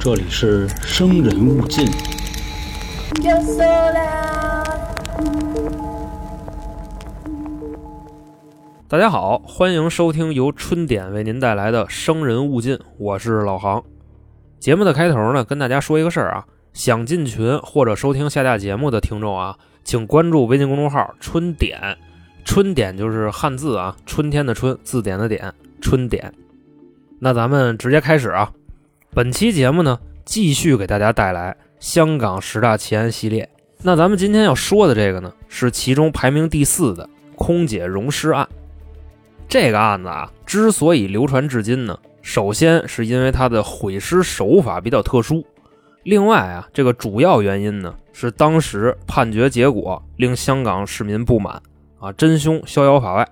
这里是生人勿近。Yo sola. 大家好，欢迎收听由春点为您带来的《生人勿近》，我是老航。节目的开头呢，跟大家说一个事儿啊，想进群或者收听下架节目的听众啊，请关注微信公众号“春点”，春点就是汉字啊，春天的春，字典的典，春点。那咱们直接开始啊，本期节目呢，继续给大家带来香港十大奇案系列。那咱们今天要说的这个呢，是其中排名第四的空姐溶尸案。这个案子啊，之所以流传至今呢，首先是因为它的毁尸手法比较特殊，另外啊，这个主要原因呢是当时判决结果令香港市民不满啊，真凶逍遥法外。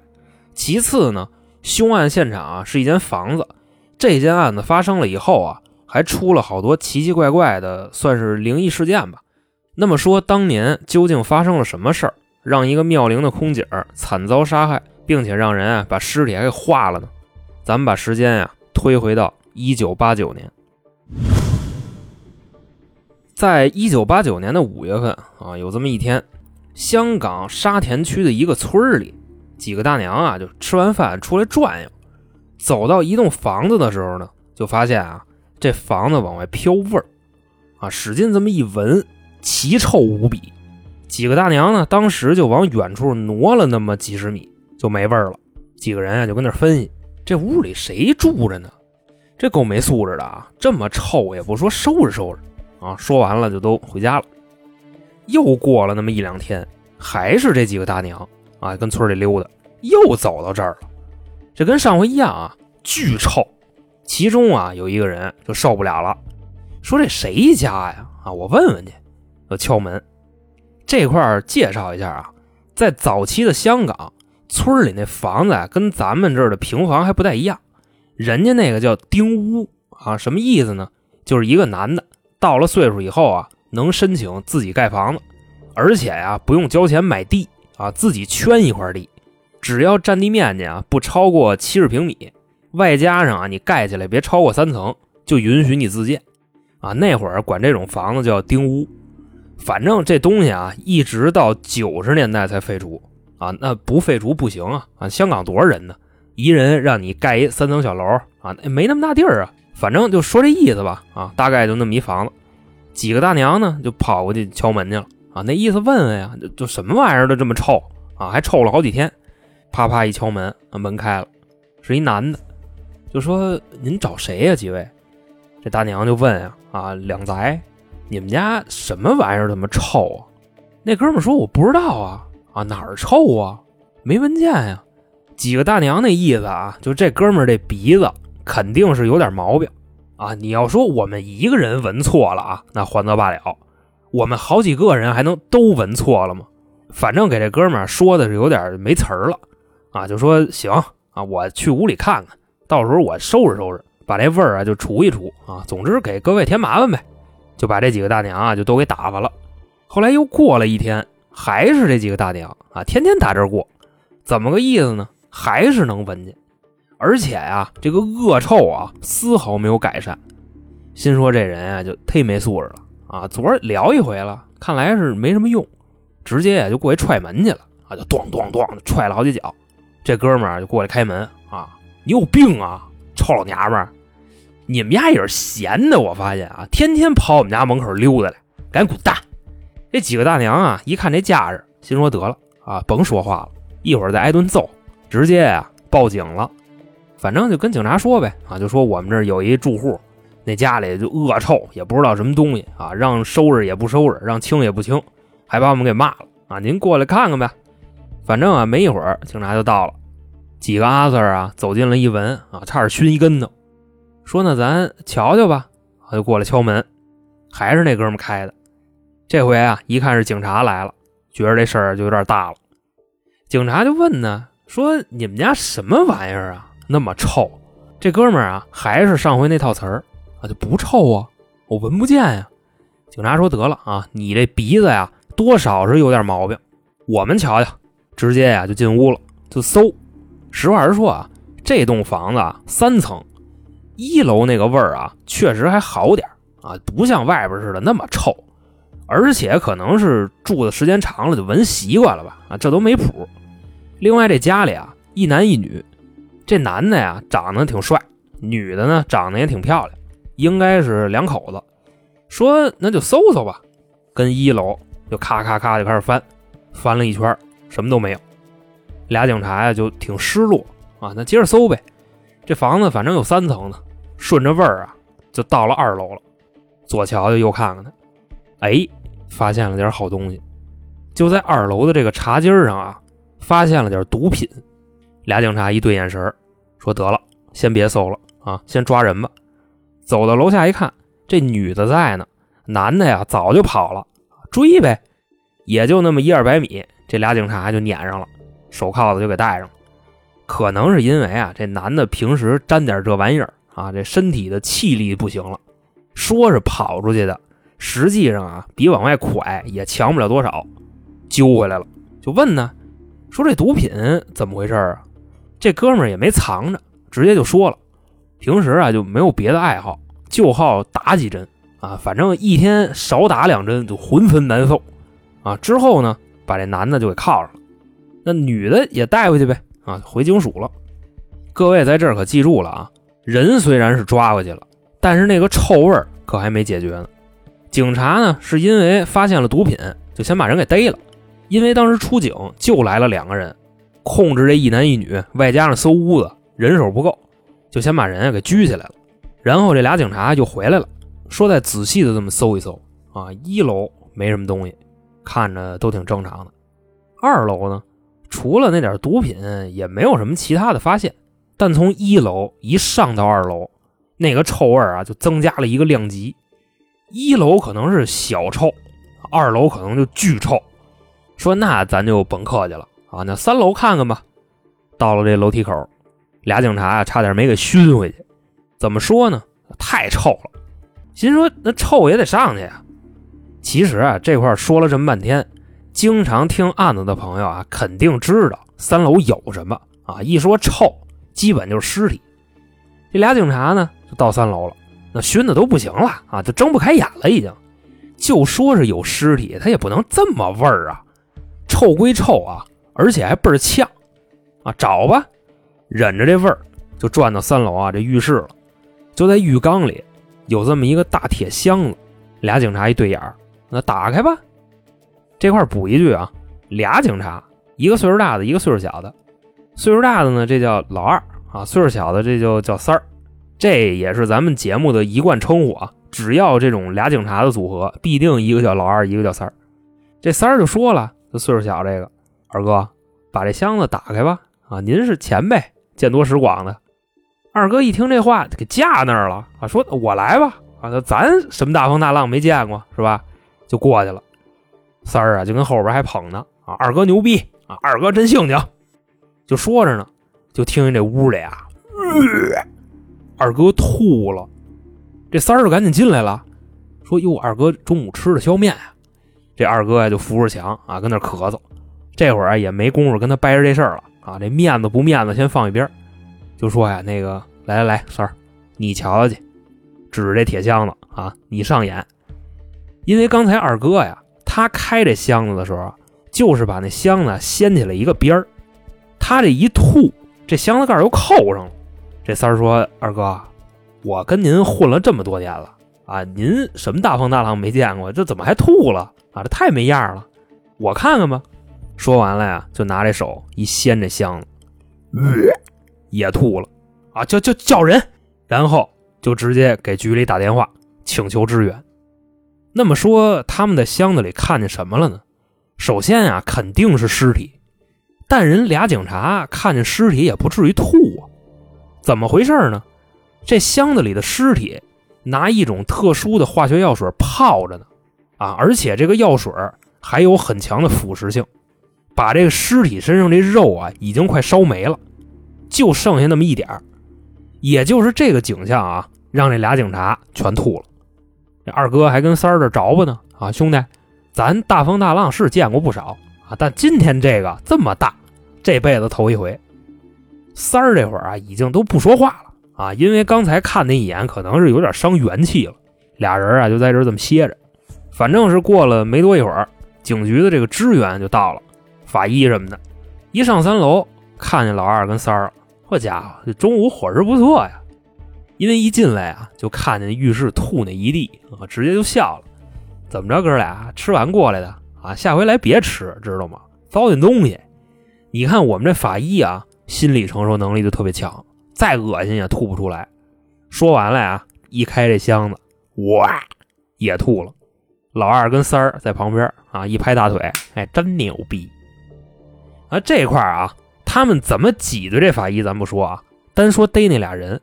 其次呢，凶案现场啊是一间房子，这件案子发生了以后啊，还出了好多奇奇怪怪的，算是灵异事件吧。那么说，当年究竟发生了什么事儿，让一个妙龄的空姐惨遭杀害？并且让人啊把尸体还给化了呢。咱们把时间呀推回到一九八九年，在一九八九年的五月份啊，有这么一天，香港沙田区的一个村里，几个大娘啊就吃完饭出来转悠，走到一栋房子的时候呢，就发现啊这房子往外飘味儿，啊使劲这么一闻，奇臭无比。几个大娘呢，当时就往远处挪了那么几十米。就没味儿了，几个人啊就跟那分析，这屋里谁住着呢？这够没素质的啊！这么臭也不说收拾收拾啊！说完了就都回家了。又过了那么一两天，还是这几个大娘啊跟村里溜达，又走到这儿了。这跟上回一样啊，巨臭。其中啊有一个人就受不了了，说这谁家呀？啊，我问问去。就敲门。这块儿介绍一下啊，在早期的香港。村里那房子啊，跟咱们这儿的平房还不太一样，人家那个叫丁屋啊，什么意思呢？就是一个男的到了岁数以后啊，能申请自己盖房子，而且呀不用交钱买地啊，自己圈一块地，只要占地面积啊不超过七十平米，外加上啊你盖起来别超过三层，就允许你自建啊。那会儿管这种房子叫丁屋，反正这东西啊，一直到九十年代才废除。啊，那不废除不行啊！啊，香港多少人呢？一人让你盖一三层小楼啊，没那么大地儿啊。反正就说这意思吧。啊，大概就那么一房子。几个大娘呢，就跑过去敲门去了。啊，那意思问问呀，就就什么玩意儿都这么臭啊，还臭了好几天。啪啪一敲门，门开了，是一男的，就说：“您找谁呀，几位？”这大娘就问呀：“啊，两宅，你们家什么玩意儿这么臭啊？”那哥们说：“我不知道啊。”啊，哪儿臭啊？没闻见呀。几个大娘那意思啊，就这哥们这鼻子肯定是有点毛病啊。你要说我们一个人闻错了啊，那还则罢了。我们好几个人还能都闻错了吗？反正给这哥们说的是有点没词儿了啊，就说行啊，我去屋里看看，到时候我收拾收拾，把这味儿啊就除一除啊。总之给各位添麻烦呗，就把这几个大娘啊就都给打发了。后来又过了一天。还是这几个大娘啊，天天打这儿过，怎么个意思呢？还是能闻见，而且呀，这个恶臭啊，丝毫没有改善。心说这人啊，就忒没素质了啊！昨儿聊一回了，看来是没什么用，直接呀就过去踹门去了啊，就咣咣咣的踹了好几脚。这哥们儿就过来开门啊，你有病啊，臭老娘们儿！你们家也是闲的，我发现啊，天天跑我们家门口溜达来，赶紧滚蛋！这几个大娘啊，一看这架势，心说得了啊，甭说话了，一会儿再挨顿揍，直接呀报警了。反正就跟警察说呗啊，就说我们这儿有一住户，那家里就恶臭，也不知道什么东西啊，让收拾也不收拾，让清也不清，还把我们给骂了啊。您过来看看呗。反正啊，没一会儿警察就到了，几个阿 Sir 啊走进了一闻啊，差点熏一跟头，说那咱瞧瞧吧，就过来敲门，还是那哥们开的。这回啊，一看是警察来了，觉得这事儿就有点大了。警察就问呢，说你们家什么玩意儿啊，那么臭？这哥们儿啊，还是上回那套词儿啊，就不臭啊，我闻不见呀。警察说得了啊，你这鼻子呀，多少是有点毛病，我们瞧瞧。直接呀就进屋了，就搜。实话实说啊，这栋房子啊三层，一楼那个味儿啊，确实还好点啊，不像外边似的那么臭，而且可能是住的时间长了就闻习惯了吧，啊，这都没谱。另外这家里啊，一男一女，这男的呀长得挺帅，女的呢长得也挺漂亮，应该是两口子。说那就搜搜吧，跟一楼就咔咔咔就开始翻，翻了一圈，什么都没有。俩警察呀就挺失落啊，那接着搜呗。这房子反正有三层呢，顺着味儿啊就到了二楼了。左瞧瞧右看看他，哎，发现了点好东西，就在二楼的这个茶几上啊，发现了点毒品。俩警察一对眼神说得了，先别搜了啊，先抓人吧。走到楼下一看，这女的在呢，男的呀早就跑了，追呗，也就那么一二百米，这俩警察就撵上了。手铐子就给戴上了，可能是因为啊，这男的平时沾点这玩意儿啊，这身体的气力不行了。说是跑出去的，实际上啊，比往外拐也强不了多少。揪回来了，就问呢，说这毒品怎么回事啊？这哥们儿也没藏着，直接就说了，平时啊就没有别的爱好，就好打几针啊，反正一天少打两针就浑身难受啊。之后呢，把这男的就给铐上了。那女的也带回去呗，啊，回警署了。各位在这儿可记住了啊，人虽然是抓回去了，但是那个臭味可还没解决呢。警察呢是因为发现了毒品，就先把人给逮了。因为当时出警就来了两个人，控制这一男一女，外加上搜屋子，人手不够，就先把人给拘起来了。然后这俩警察就回来了，说再仔细的这么搜一搜啊，一楼没什么东西，看着都挺正常的。二楼呢？除了那点毒品，也没有什么其他的发现。但从一楼一上到二楼，那个臭味啊，就增加了一个量级。一楼可能是小臭，二楼可能就巨臭。说那咱就甭客气了啊，那三楼看看吧。到了这楼梯口，俩警察啊，差点没给熏回去。怎么说呢？太臭了。心说那臭也得上去呀。其实啊，这块说了这么半天。经常听案子的朋友啊，肯定知道三楼有什么啊。一说臭，基本就是尸体。这俩警察呢，就到三楼了，那熏的都不行了啊，就睁不开眼了，已经。就说是有尸体，他也不能这么味儿啊，臭归臭啊，而且还倍儿呛啊。找吧，忍着这味儿，就转到三楼啊这浴室了。就在浴缸里，有这么一个大铁箱子。俩警察一对眼儿，那打开吧。这块补一句啊，俩警察，一个岁数大的，一个岁数小的。岁数大的呢，这叫老二啊；岁数小的，这就叫三儿。这也是咱们节目的一贯称呼啊。只要这种俩警察的组合，必定一个叫老二，一个叫三儿。这三儿就说了，这岁数小这个二哥，把这箱子打开吧。啊，您是前辈，见多识广的。二哥一听这话，给架那儿了啊，说我来吧。啊，咱什么大风大浪没见过是吧？就过去了。三儿啊，就跟后边还捧呢啊，二哥牛逼啊，二哥真性情，就说着呢，就听见这屋里啊，二哥吐了，这三儿就赶紧进来了，说哟，二哥中午吃的削面啊，这二哥呀就扶着墙啊，跟那咳嗽，这会儿啊也没工夫跟他掰扯这事儿了啊，这面子不面子先放一边，就说呀，那个来来来，三儿，你瞧瞧去，指着这铁箱子啊，你上眼，因为刚才二哥呀。他开这箱子的时候，就是把那箱子掀起来一个边儿，他这一吐，这箱子盖又扣上了。这三儿说：“二哥，我跟您混了这么多年了啊，您什么大风大浪没见过？这怎么还吐了啊？这太没样了！我看看吧。”说完了呀，就拿这手一掀这箱子，也吐了啊！叫叫叫人，然后就直接给局里打电话请求支援。那么说，他们在箱子里看见什么了呢？首先啊，肯定是尸体，但人俩警察看见尸体也不至于吐啊，怎么回事呢？这箱子里的尸体拿一种特殊的化学药水泡着呢，啊，而且这个药水还有很强的腐蚀性，把这个尸体身上这肉啊已经快烧没了，就剩下那么一点也就是这个景象啊，让这俩警察全吐了。这二哥还跟三儿这着吧呢啊，兄弟，咱大风大浪是见过不少啊，但今天这个这么大，这辈子头一回。三儿这会儿啊，已经都不说话了啊，因为刚才看那一眼可能是有点伤元气了，俩人啊就在这儿这么歇着。反正是过了没多一会儿，警局的这个支援就到了，法医什么的，一上三楼看见老二跟三儿了，好家伙，这中午伙食不错呀。因为一进来啊，就看见浴室吐那一地啊，直接就笑了。怎么着，哥俩吃完过来的啊？下回来别吃，知道吗？糟践东西。你看我们这法医啊，心理承受能力就特别强，再恶心也吐不出来。说完了呀，一开这箱子，哇，也吐了。老二跟三儿在旁边啊，一拍大腿，哎，真牛逼！啊，这块啊，他们怎么挤兑这法医，咱不说啊，单说逮那俩人。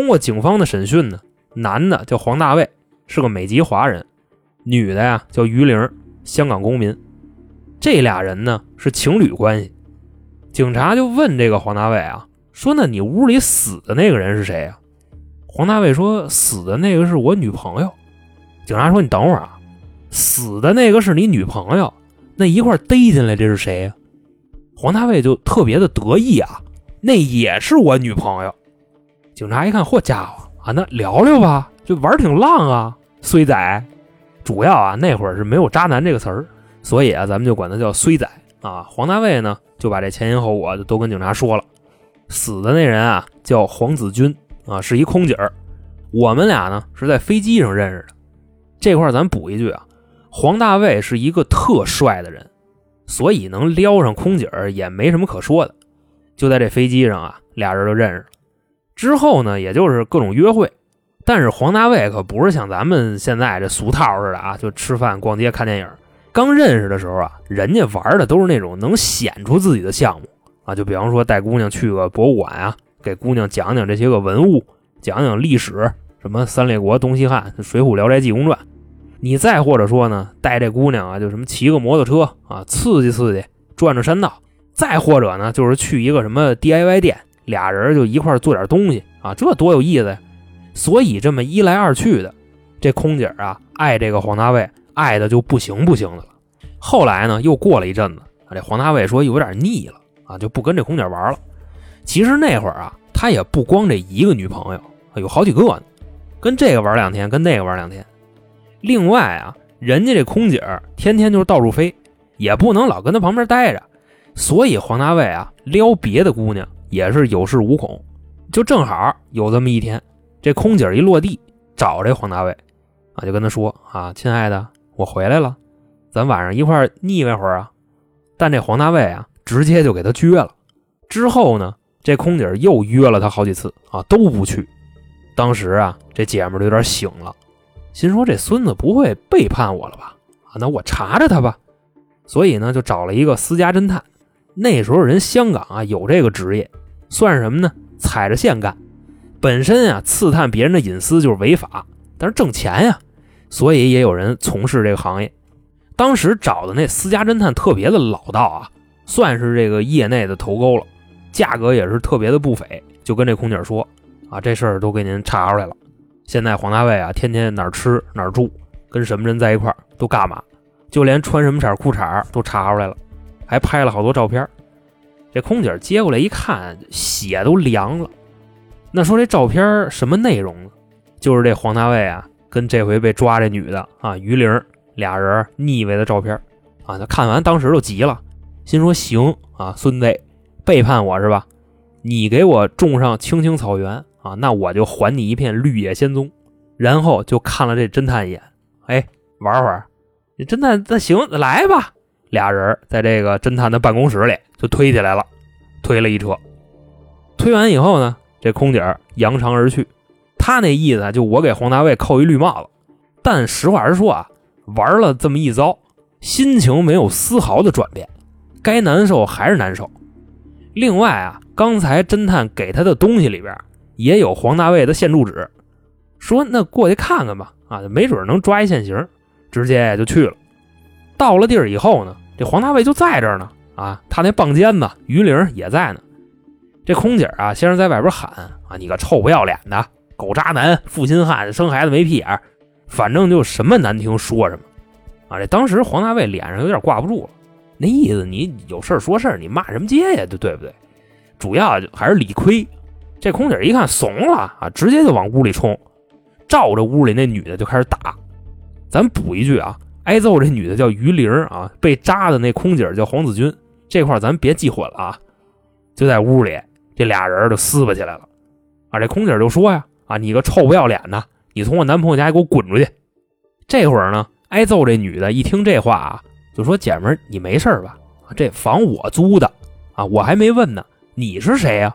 通过警方的审讯呢，男的叫黄大卫，是个美籍华人；女的呀叫于玲，香港公民。这俩人呢是情侣关系。警察就问这个黄大卫啊，说：“那你屋里死的那个人是谁啊？”黄大卫说：“死的那个是我女朋友。”警察说：“你等会儿啊。”死的那个是你女朋友，那一块逮进来这是谁呀？黄大卫就特别的得意啊，那也是我女朋友。警察一看，嚯家伙啊，那聊聊吧，这玩挺浪啊，衰仔。主要啊，那会儿是没有渣男这个词儿，所以啊，咱们就管他叫衰仔啊。黄大卫呢，就把这前因后果就都跟警察说了。死的那人啊，叫黄子君啊，是一空姐儿，我们俩呢是在飞机上认识的。这块咱补一句啊。黄大卫是一个特帅的人，所以能撩上空姐儿也没什么可说的。就在这飞机上啊，俩人就认识了。之后呢，也就是各种约会。但是黄大卫可不是像咱们现在这俗套似的啊，就吃饭、逛街、看电影。刚认识的时候啊，人家玩的都是那种能显出自己的项目啊，就比方说带姑娘去个博物馆啊，给姑娘讲讲这些个文物，讲讲历史，什么三列国、东西汉、水浒、聊斋、济公传。你再或者说呢，带这姑娘啊，就什么骑个摩托车啊，刺激刺激，转转山道；再或者呢，就是去一个什么 DIY 店，俩人就一块做点东西啊，这多有意思呀！所以这么一来二去的，这空姐啊，爱这个黄大卫，爱的就不行不行的了。后来呢，又过了一阵子，这黄大卫说有点腻了啊，就不跟这空姐玩了。其实那会儿啊，他也不光这一个女朋友，有好几个呢，跟这个玩两天，跟那个玩两天。另外啊，人家这空姐天天就是到处飞，也不能老跟他旁边待着，所以黄大卫啊撩别的姑娘也是有恃无恐。就正好有这么一天，这空姐一落地找这黄大卫，啊就跟他说啊，亲爱的，我回来了，咱晚上一块腻歪会儿啊。但这黄大卫啊直接就给他撅了。之后呢，这空姐又约了他好几次啊都不去。当时啊这姐们儿有点醒了。心说这孙子不会背叛我了吧？啊，那我查查他吧。所以呢，就找了一个私家侦探。那时候人香港啊有这个职业，算什么呢？踩着线干。本身啊刺探别人的隐私就是违法，但是挣钱呀，所以也有人从事这个行业。当时找的那私家侦探特别的老道啊，算是这个业内的头钩了，价格也是特别的不菲。就跟这空姐说啊，这事儿都给您查出来了。现在黄大卫啊，天天哪儿吃哪儿住，跟什么人在一块儿都干嘛，就连穿什么色裤衩都查出来了，还拍了好多照片。这空姐接过来一看，血都凉了。那说这照片什么内容呢？就是这黄大卫啊，跟这回被抓这女的啊于玲俩人腻歪的照片啊。他看完当时就急了，心说行啊，孙子背叛我是吧？你给我种上青青草原。啊，那我就还你一片绿野仙踪，然后就看了这侦探一眼，哎，玩会儿。这侦探那行，来吧。俩人在这个侦探的办公室里就推起来了，推了一车。推完以后呢，这空姐扬长而去。他那意思就我给黄大卫扣一绿帽子。但实话实说啊，玩了这么一遭，心情没有丝毫的转变，该难受还是难受。另外啊，刚才侦探给他的东西里边。也有黄大卫的现住址，说那过去看看吧，啊，没准能抓一现行，直接就去了。到了地儿以后呢，这黄大卫就在这儿呢，啊，他那棒尖子于玲也在呢。这空姐啊，先是在外边喊啊，你个臭不要脸的狗渣男、负心汉、生孩子没屁眼，反正就什么难听说什么。啊，这当时黄大卫脸上有点挂不住了，那意思你有事说事你骂什么街呀？对对不对？主要还是理亏。这空姐一看怂了啊，直接就往屋里冲，照着屋里那女的就开始打。咱补一句啊，挨揍这女的叫于玲啊，被扎的那空姐叫黄子君，这块咱别记混了啊。就在屋里，这俩人就撕巴起来了啊！这空姐就说呀：“啊，你个臭不要脸的，你从我男朋友家给我滚出去！”这会儿呢，挨揍这女的一听这话啊，就说：“姐们儿，你没事吧？这房我租的啊，我还没问呢，你是谁呀？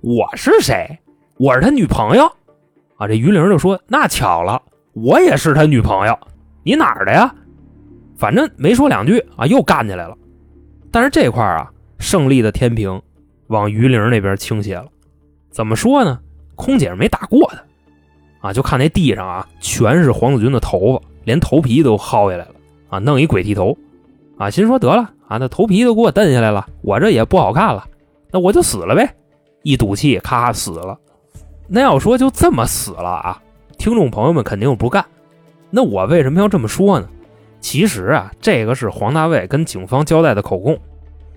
我是谁？我是他女朋友啊！”这于玲就说：“那巧了。”我也是他女朋友，你哪儿的呀？反正没说两句啊，又干起来了。但是这块啊，胜利的天平往于玲那边倾斜了。怎么说呢？空姐没打过他啊，就看那地上啊，全是黄子军的头发，连头皮都薅下来了啊，弄一鬼剃头啊，心说得了啊，那头皮都给我蹬下来了，我这也不好看了，那我就死了呗。一赌气，咔死了。那要说就这么死了啊？听众朋友们肯定不干，那我为什么要这么说呢？其实啊，这个是黄大卫跟警方交代的口供，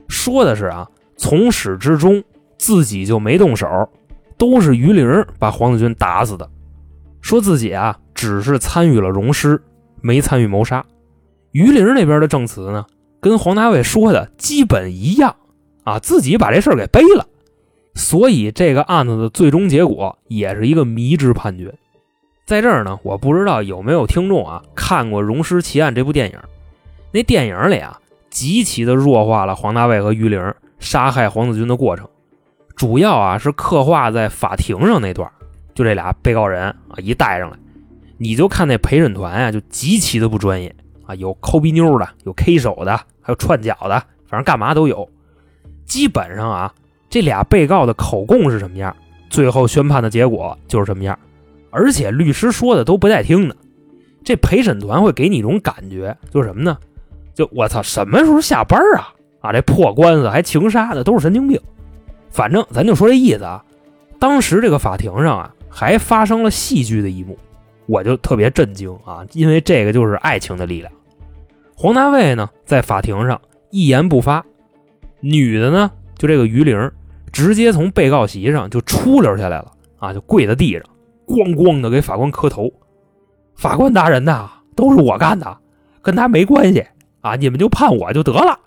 说的是啊，从始至终自己就没动手，都是于玲把黄子军打死的，说自己啊只是参与了溶尸，没参与谋杀。于玲那边的证词呢，跟黄大卫说的基本一样啊，自己把这事儿给背了，所以这个案子的最终结果也是一个迷之判决。在这儿呢，我不知道有没有听众啊看过《荣尸奇案》这部电影。那电影里啊，极其的弱化了黄大卫和于玲杀害黄子军的过程，主要啊是刻画在法庭上那段。就这俩被告人啊一带上来，你就看那陪审团啊，就极其的不专业啊，有抠鼻妞的，有 K 手的，还有串脚的，反正干嘛都有。基本上啊，这俩被告的口供是什么样，最后宣判的结果就是什么样。而且律师说的都不带听的，这陪审团会给你一种感觉，就是什么呢？就我操，什么时候下班啊？啊，这破官司还情杀的，都是神经病。反正咱就说这意思啊。当时这个法庭上啊，还发生了戏剧的一幕，我就特别震惊啊，因为这个就是爱情的力量。黄大卫呢，在法庭上一言不发，女的呢，就这个于玲，直接从被告席上就出溜下来了啊，就跪在地上。咣咣的给法官磕头，法官大人呐，都是我干的，跟他没关系啊！你们就判我就得了。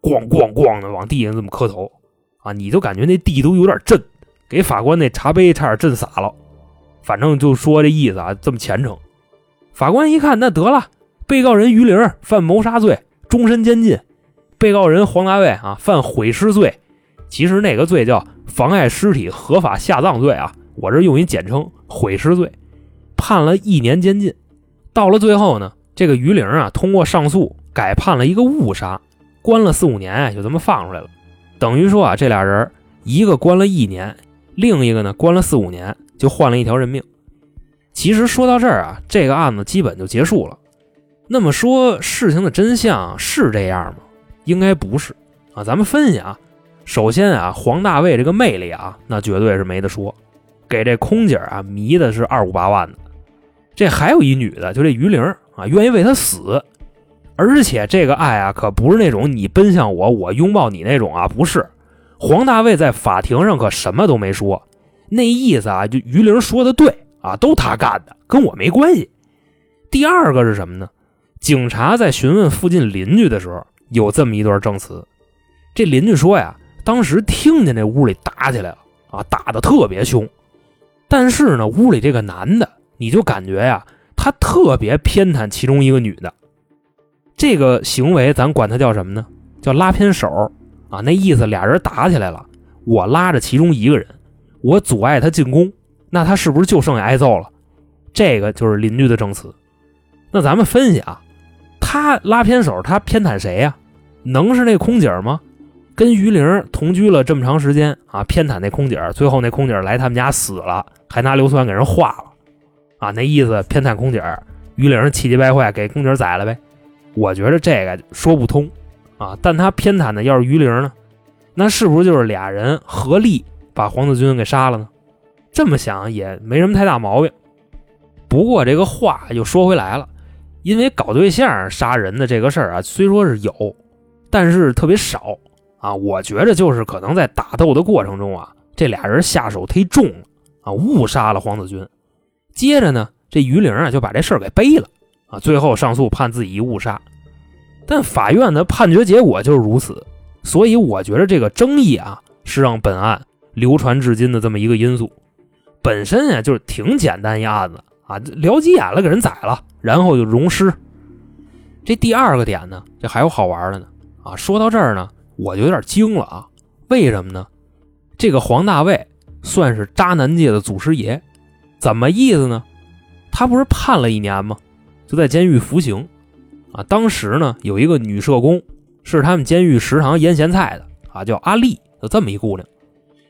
咣咣咣的往地上这么磕头啊，你就感觉那地都有点震，给法官那茶杯差点震洒了。反正就说这意思啊，这么虔诚。法官一看，那得了，被告人于玲犯谋杀罪，终身监禁；被告人黄大卫啊犯毁尸罪，其实那个罪叫妨碍尸体合法下葬罪啊。我这用一简称毁尸罪，判了一年监禁。到了最后呢，这个于玲啊，通过上诉改判了一个误杀，关了四五年就这么放出来了。等于说啊，这俩人一个关了一年，另一个呢关了四五年，就换了一条人命。其实说到这儿啊，这个案子基本就结束了。那么说事情的真相是这样吗？应该不是啊。咱们分析啊，首先啊，黄大卫这个魅力啊，那绝对是没得说。给这空姐啊迷的是二五八万的，这还有一女的，就这于玲啊，愿意为他死，而且这个爱啊可不是那种你奔向我，我拥抱你那种啊，不是。黄大卫在法庭上可什么都没说，那意思啊，就于玲说的对啊，都他干的，跟我没关系。第二个是什么呢？警察在询问附近邻居的时候，有这么一段证词，这邻居说呀，当时听见那屋里打起来了啊，打的特别凶。但是呢，屋里这个男的，你就感觉呀，他特别偏袒其中一个女的。这个行为咱管他叫什么呢？叫拉偏手啊。那意思俩人打起来了，我拉着其中一个人，我阻碍他进攻，那他是不是就剩下挨揍了？这个就是邻居的证词。那咱们分析啊，他拉偏手，他偏袒谁呀？能是那空姐吗？跟于玲同居了这么长时间啊，偏袒那空姐，最后那空姐来他们家死了，还拿硫酸给人化了，啊，那意思偏袒空姐，于玲气急败坏给空姐宰了呗。我觉得这个说不通啊，但他偏袒的要是于玲呢，那是不是就是俩人合力把黄子军给杀了呢？这么想也没什么太大毛病。不过这个话又说回来了，因为搞对象杀人的这个事儿啊，虽说是有，但是特别少。啊，我觉着就是可能在打斗的过程中啊，这俩人下手忒重了啊，误杀了黄子君。接着呢，这于玲啊就把这事儿给背了啊，最后上诉判自己误杀。但法院的判决结果就是如此，所以我觉得这个争议啊，是让本案流传至今的这么一个因素。本身呀就是挺简单一案子啊，撩急眼了给人宰了，然后就溶尸。这第二个点呢，这还有好玩的呢啊！说到这儿呢，我就有点惊了啊！为什么呢？这个黄大卫算是渣男界的祖师爷，怎么意思呢？他不是判了一年吗？就在监狱服刑啊。当时呢，有一个女社工是他们监狱食堂腌咸菜的啊，叫阿丽，就这么一姑娘。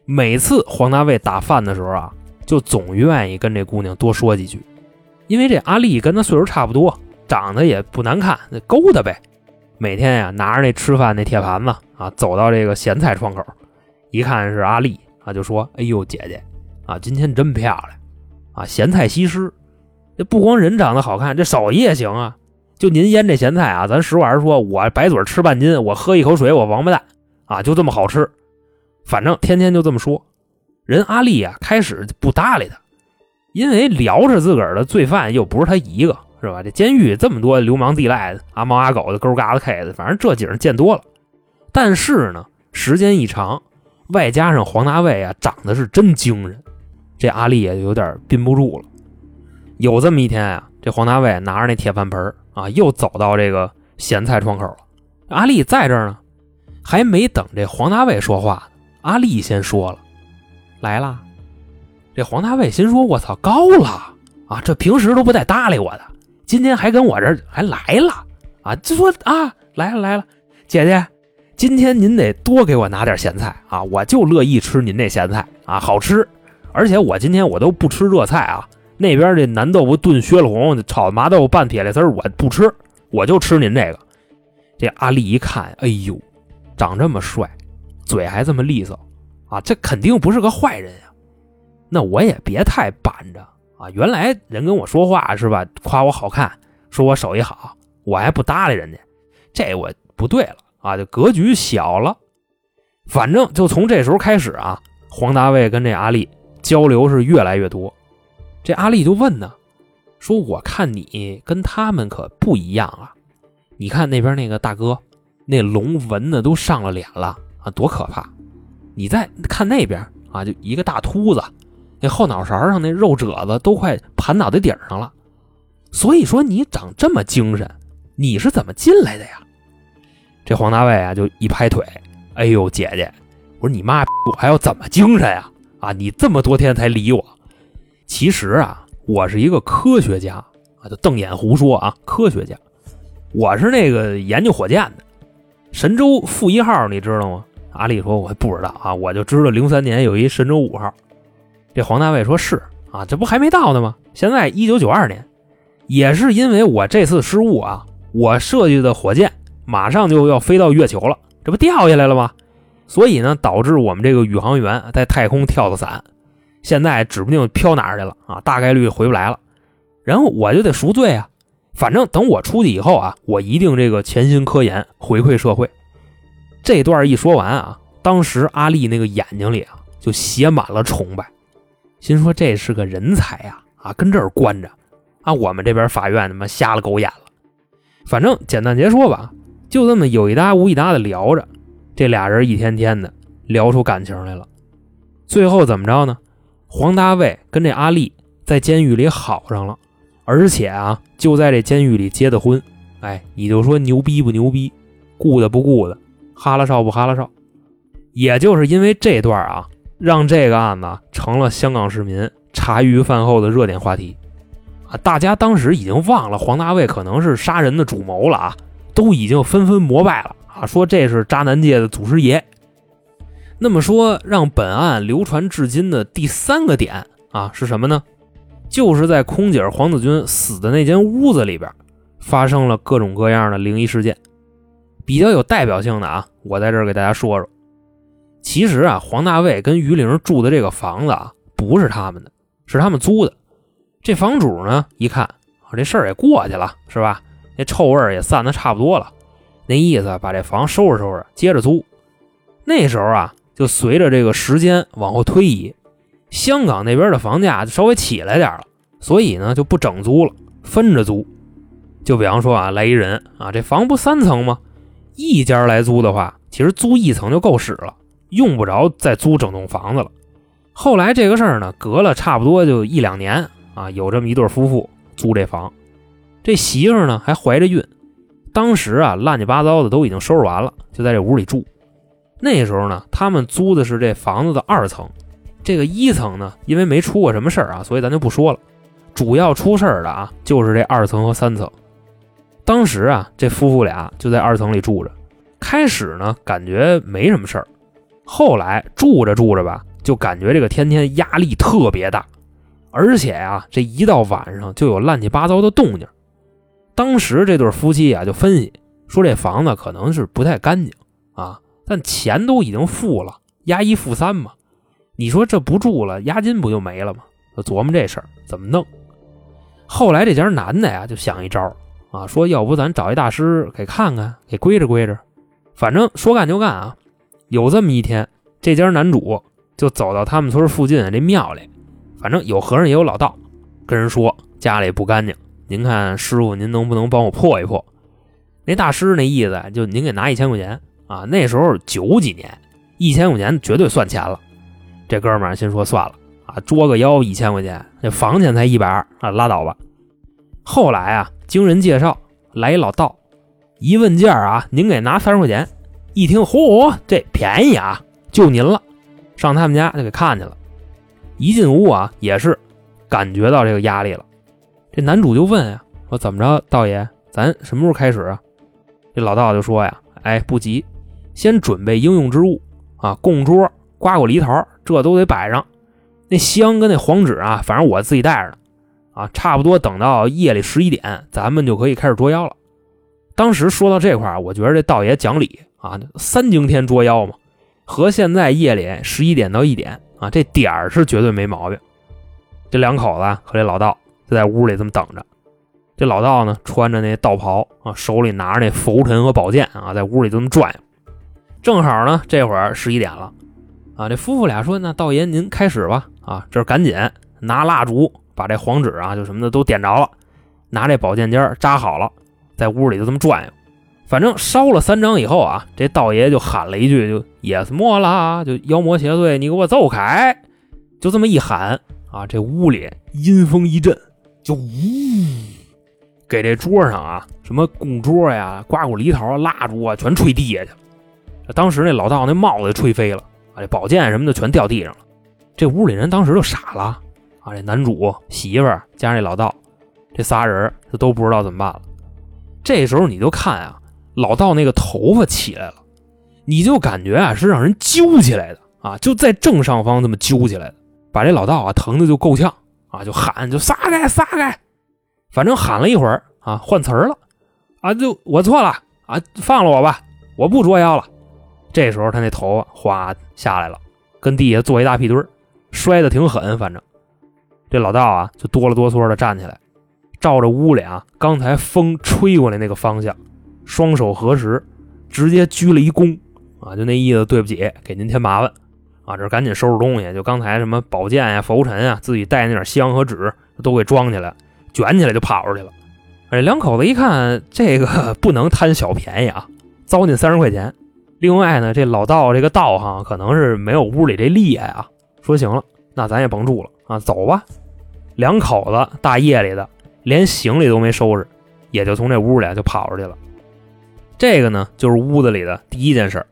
每次黄大卫打饭的时候啊，就总愿意跟这姑娘多说几句，因为这阿丽跟他岁数差不多。长得也不难看，那勾搭呗。每天呀，拿着那吃饭那铁盘子啊，走到这个咸菜窗口，一看是阿丽啊，就说：“哎呦，姐姐啊，今天真漂亮啊！咸菜西施，这不光人长得好看，这手艺也行啊。就您腌这咸菜啊，咱实话实说，我白嘴吃半斤，我喝一口水，我王八蛋啊，就这么好吃。反正天天就这么说。人阿丽啊，开始不搭理他，因为聊着自个儿的罪犯又不是他一个。”是吧？这监狱这么多流氓地赖，阿猫阿狗的，勾嘎子 K 的，反正这景见多了。但是呢，时间一长，外加上黄大卫啊，长得是真精神，这阿丽也就有点憋不住了。有这么一天啊，这黄大卫拿着那铁饭盆啊，又走到这个咸菜窗口了。阿丽在这儿呢，还没等这黄大卫说话，阿丽先说了：“来啦。”这黄大卫心说：“我操，高了啊！这平时都不带搭理我的。”今天还跟我这还来了啊！就说啊，来了来了，姐姐，今天您得多给我拿点咸菜啊！我就乐意吃您这咸菜啊，好吃。而且我今天我都不吃热菜啊，那边这南豆腐炖血了红，炒麻豆腐拌铁丝我不吃，我就吃您这个。这阿丽一看，哎呦，长这么帅，嘴还这么利索啊，这肯定不是个坏人呀。那我也别太板着。啊，原来人跟我说话是吧？夸我好看，说我手艺好，我还不搭理人家，这我不对了啊！就格局小了。反正就从这时候开始啊，黄大卫跟这阿丽交流是越来越多。这阿丽就问呢，说我看你跟他们可不一样啊！你看那边那个大哥，那龙纹的都上了脸了啊，多可怕！你再看那边啊，就一个大秃子。那后脑勺上那肉褶子都快盘脑袋顶上了，所以说你长这么精神，你是怎么进来的呀？这黄大卫啊就一拍腿，哎呦姐姐，我说你妈，我还要怎么精神呀？啊，你这么多天才理我，其实啊，我是一个科学家啊，就瞪眼胡说啊，科学家，我是那个研究火箭的，神舟负一号你知道吗？阿丽说我不知道啊，我就知道零三年有一神舟五号。这黄大卫说是啊，这不还没到呢吗？现在一九九二年，也是因为我这次失误啊，我设计的火箭马上就要飞到月球了，这不掉下来了吗？所以呢，导致我们这个宇航员在太空跳的伞，现在指不定飘哪儿去了啊，大概率回不来了。然后我就得赎罪啊，反正等我出去以后啊，我一定这个潜心科研，回馈社会。这段一说完啊，当时阿丽那个眼睛里啊，就写满了崇拜。心说这是个人才呀，啊，跟这儿关着，啊，我们这边法院他妈瞎了狗眼了。反正简单结说吧，就这么有一搭无一搭的聊着，这俩人一天天的聊出感情来了。最后怎么着呢？黄大卫跟这阿丽在监狱里好上了，而且啊，就在这监狱里结的婚。哎，你就说牛逼不牛逼？顾的不顾的？哈拉少不哈拉少？也就是因为这段啊。让这个案子成了香港市民茶余饭后的热点话题，啊，大家当时已经忘了黄大卫可能是杀人的主谋了啊，都已经纷纷膜拜了啊，说这是渣男界的祖师爷。那么说，让本案流传至今的第三个点啊是什么呢？就是在空姐黄子君死的那间屋子里边，发生了各种各样的灵异事件，比较有代表性的啊，我在这儿给大家说说。其实啊，黄大卫跟于玲住的这个房子啊，不是他们的，是他们租的。这房主呢，一看啊，这事儿也过去了，是吧？那臭味儿也散的差不多了，那意思把这房收拾收拾，接着租。那时候啊，就随着这个时间往后推移，香港那边的房价就稍微起来点了，所以呢就不整租了，分着租。就比方说啊，来一人啊，这房不三层吗？一家来租的话，其实租一层就够使了，用不着再租整栋房子了。后来这个事儿呢，隔了差不多就一两年啊，有这么一对夫妇租这房，这媳妇呢还怀着孕，当时啊乱七八糟的都已经收拾完了，就在这屋里住。那时候呢，他们租的是这房子的二层，这个一层呢，因为没出过什么事儿啊，所以咱就不说了。主要出事儿的啊，就是这二层和三层。当时啊，这夫妇俩就在二层里住着。开始呢，感觉没什么事儿，后来住着住着吧，就感觉这个天天压力特别大，而且啊，这一到晚上就有乱七八糟的动静。当时这对夫妻啊，就分析说这房子可能是不太干净啊。但钱都已经付了，押一付三嘛，你说这不住了，押金不就没了吗？就琢磨这事儿怎么弄。后来这家男的呀，就想一招啊，说要不咱找一大师给看看，给归置归置。反正说干就干啊。有这么一天，这家男主就走到他们村附近这庙里，反正有和尚也有老道，跟人说家里不干净，您看师傅您能不能帮我破一破？那大师那意思就您给拿一千块钱。啊，那时候九几年，一千块钱绝对算钱了。这哥们儿心说算了啊，捉个妖一千块钱，这房钱才一百二啊，拉倒吧。后来啊，经人介绍来一老道，一问价啊，您给拿三十块钱。一听，嚯，这便宜啊，就您了。上他们家就给看去了。一进屋啊，也是感觉到这个压力了。这男主就问啊，说怎么着，道爷，咱什么时候开始啊？这老道就说呀，哎，不急。先准备应用之物啊，供桌、瓜果梨桃，这都得摆上。那香跟那黄纸啊，反正我自己带着呢。啊，差不多等到夜里十一点，咱们就可以开始捉妖了。当时说到这块我觉得这道爷讲理啊，三更天捉妖嘛，和现在夜里十一点到一点啊，这点儿是绝对没毛病。这两口子和这老道就在屋里这么等着。这老道呢，穿着那道袍啊，手里拿着那拂尘和宝剑啊，在屋里这么转。正好呢，这会儿十一点了，啊，这夫妇俩说：“那道爷您开始吧。”啊，这赶紧拿蜡烛把这黄纸啊，就什么的都点着了，拿这宝剑尖扎好了，在屋里就这么转悠。反正烧了三张以后啊，这道爷就喊了一句：“就也是没了，就妖魔邪祟，你给我走开！”就这么一喊啊，这屋里阴风一阵，就呜，给这桌上啊，什么供桌呀、瓜果梨桃、蜡烛啊，全吹地下去了。当时那老道那帽子吹飞了啊，这宝剑什么的全掉地上了。这屋里人当时就傻了啊，这男主媳妇儿加上这老道，这仨人就都不知道怎么办了。这时候你就看啊，老道那个头发起来了，你就感觉啊是让人揪起来的啊，就在正上方这么揪起来的，把这老道啊疼的就够呛啊，就喊就撒开撒开，反正喊了一会儿啊，换词儿了啊，就我错了啊，放了我吧，我不捉妖了。这时候他那头发哗下来了，跟地下坐一大屁墩儿，摔的挺狠。反正这老道啊，就哆了哆嗦的站起来，照着屋里啊刚才风吹过来那个方向，双手合十，直接鞠了一躬啊，就那意思，对不起，给您添麻烦啊。这赶紧收拾东西，就刚才什么宝剑呀、拂尘啊，自己带那点香和纸都给装起来，卷起来就跑出去了。哎，两口子一看这个 不能贪小便宜啊，糟践三十块钱。另外呢，这老道这个道行可能是没有屋里这厉害啊。说行了，那咱也甭住了啊，走吧。两口子大夜里的，连行李都没收拾，也就从这屋里就跑出去了。这个呢，就是屋子里的第一件事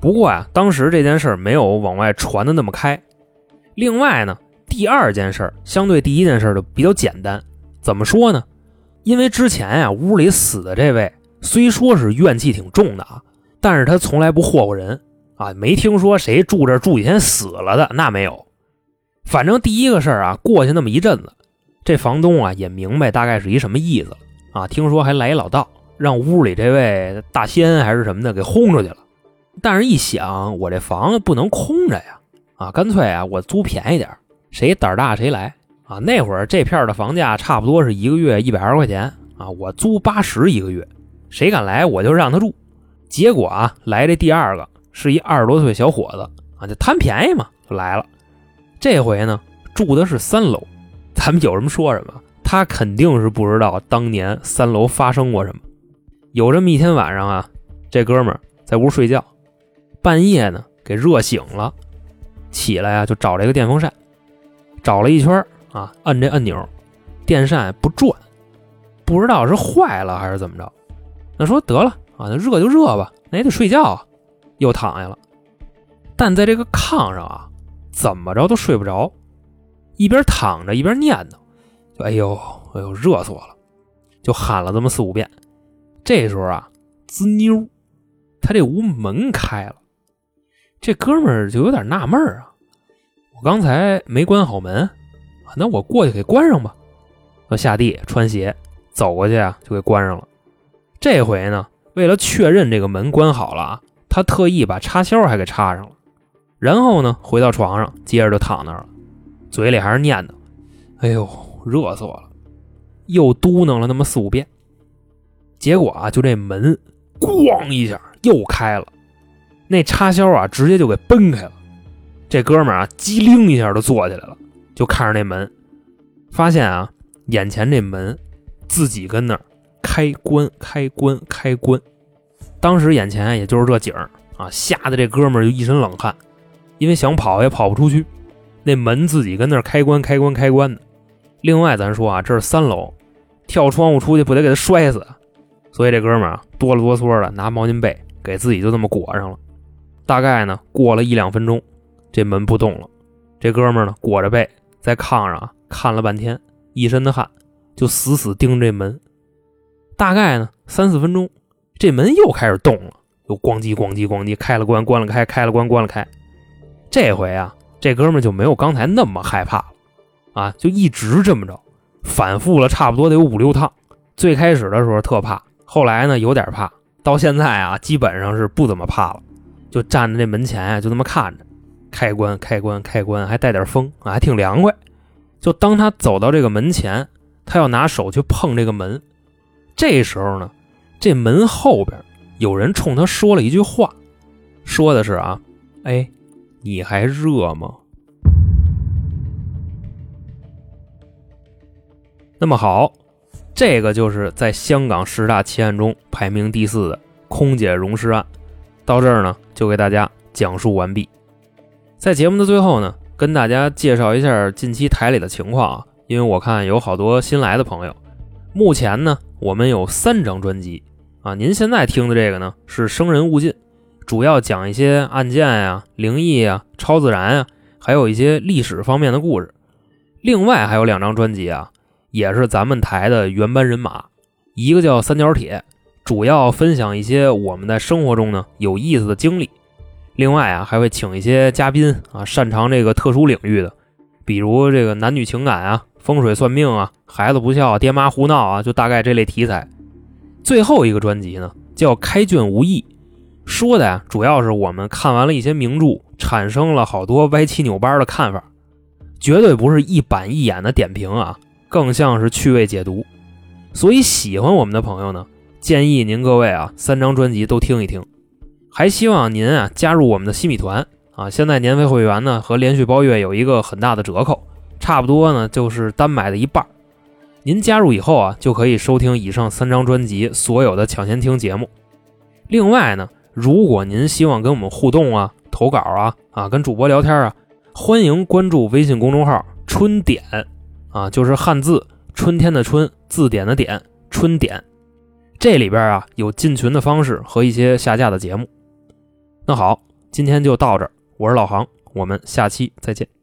不过啊，当时这件事儿没有往外传的那么开。另外呢，第二件事相对第一件事就比较简单。怎么说呢？因为之前呀，屋里死的这位虽说是怨气挺重的啊。但是他从来不霍霍人啊，没听说谁住这住几天死了的，那没有。反正第一个事儿啊，过去那么一阵子，这房东啊也明白大概是一什么意思了啊。听说还来一老道，让屋里这位大仙还是什么的给轰出去了。但是一想，我这房子不能空着呀，啊，干脆啊我租便宜点，谁胆大谁来啊。那会儿这片的房价差不多是一个月一百二十块钱啊，我租八十一个月，谁敢来我就让他住。结果啊，来这第二个是一二十多岁小伙子啊，就贪便宜嘛，就来了。这回呢，住的是三楼，咱们有什么说什么。他肯定是不知道当年三楼发生过什么。有这么一天晚上啊，这哥们儿在屋睡觉，半夜呢给热醒了，起来啊就找这个电风扇，找了一圈啊，摁这按钮，电扇不转，不知道是坏了还是怎么着。那说得了啊，那热就热吧，那也得睡觉啊，又躺下了。但在这个炕上啊，怎么着都睡不着，一边躺着一边念叨。就哎呦，哎呦，热死我了！就喊了这么四五遍。这时候啊，滋妞，他这屋门开了。这哥们儿就有点纳闷啊，我刚才没关好门，那我过去给关上吧。他下地穿鞋走过去啊，就给关上了。这回呢，为了确认这个门关好了啊，他特意把插销还给插上了。然后呢，回到床上，接着就躺那儿了，嘴里还是念叨：“哎呦。”热死我了，又嘟囔了那么四五遍，结果啊，就这门咣一下又开了，那插销啊直接就给崩开了。这哥们儿啊机灵一下就坐起来了，就看着那门，发现啊眼前这门自己跟那儿开关开关开关，当时眼前也就是这景儿啊，吓得这哥们儿就一身冷汗，因为想跑也跑不出去，那门自己跟那开关开关开关的。另外，咱说啊，这是三楼，跳窗户出去不得给他摔死？所以这哥们啊，哆了哆嗦的拿毛巾被给自己就这么裹上了。大概呢，过了一两分钟，这门不动了。这哥们呢，裹着被在炕上啊看了半天，一身的汗，就死死盯着这门。大概呢，三四分钟，这门又开始动了，又咣叽咣叽咣叽开了关，关了开，开了关，关了开。这回啊，这哥们就没有刚才那么害怕了。啊，就一直这么着，反复了差不多得有五六趟。最开始的时候特怕，后来呢有点怕，到现在啊基本上是不怎么怕了。就站在这门前啊，就那么看着，开关开关开关，还带点风啊，还挺凉快。就当他走到这个门前，他要拿手去碰这个门，这时候呢，这门后边有人冲他说了一句话，说的是啊，哎，你还热吗？那么好，这个就是在香港十大奇案中排名第四的空姐溶尸案。到这儿呢，就给大家讲述完毕。在节目的最后呢，跟大家介绍一下近期台里的情况啊，因为我看有好多新来的朋友。目前呢，我们有三张专辑啊。您现在听的这个呢是《生人勿近》，主要讲一些案件呀、灵异啊、超自然啊，还有一些历史方面的故事。另外还有两张专辑啊。也是咱们台的原班人马，一个叫三角铁，主要分享一些我们在生活中呢有意思的经历。另外啊，还会请一些嘉宾啊，擅长这个特殊领域的，比如这个男女情感啊、风水算命啊、孩子不孝、爹妈胡闹啊，就大概这类题材。最后一个专辑呢叫开卷无益，说的呀主要是我们看完了一些名著，产生了好多歪七扭八的看法，绝对不是一板一眼的点评啊。更像是趣味解读，所以喜欢我们的朋友呢，建议您各位啊，三张专辑都听一听。还希望您啊加入我们的西米团啊，现在年费会员呢和连续包月有一个很大的折扣，差不多呢就是单买的一半。您加入以后啊，就可以收听以上三张专辑所有的抢先听节目。另外呢，如果您希望跟我们互动啊、投稿啊、啊跟主播聊天啊，欢迎关注微信公众号“春点”。啊，就是汉字春天的春，字典的典，春点。这里边啊有进群的方式和一些下架的节目。那好，今天就到这儿，我是老航，我们下期再见。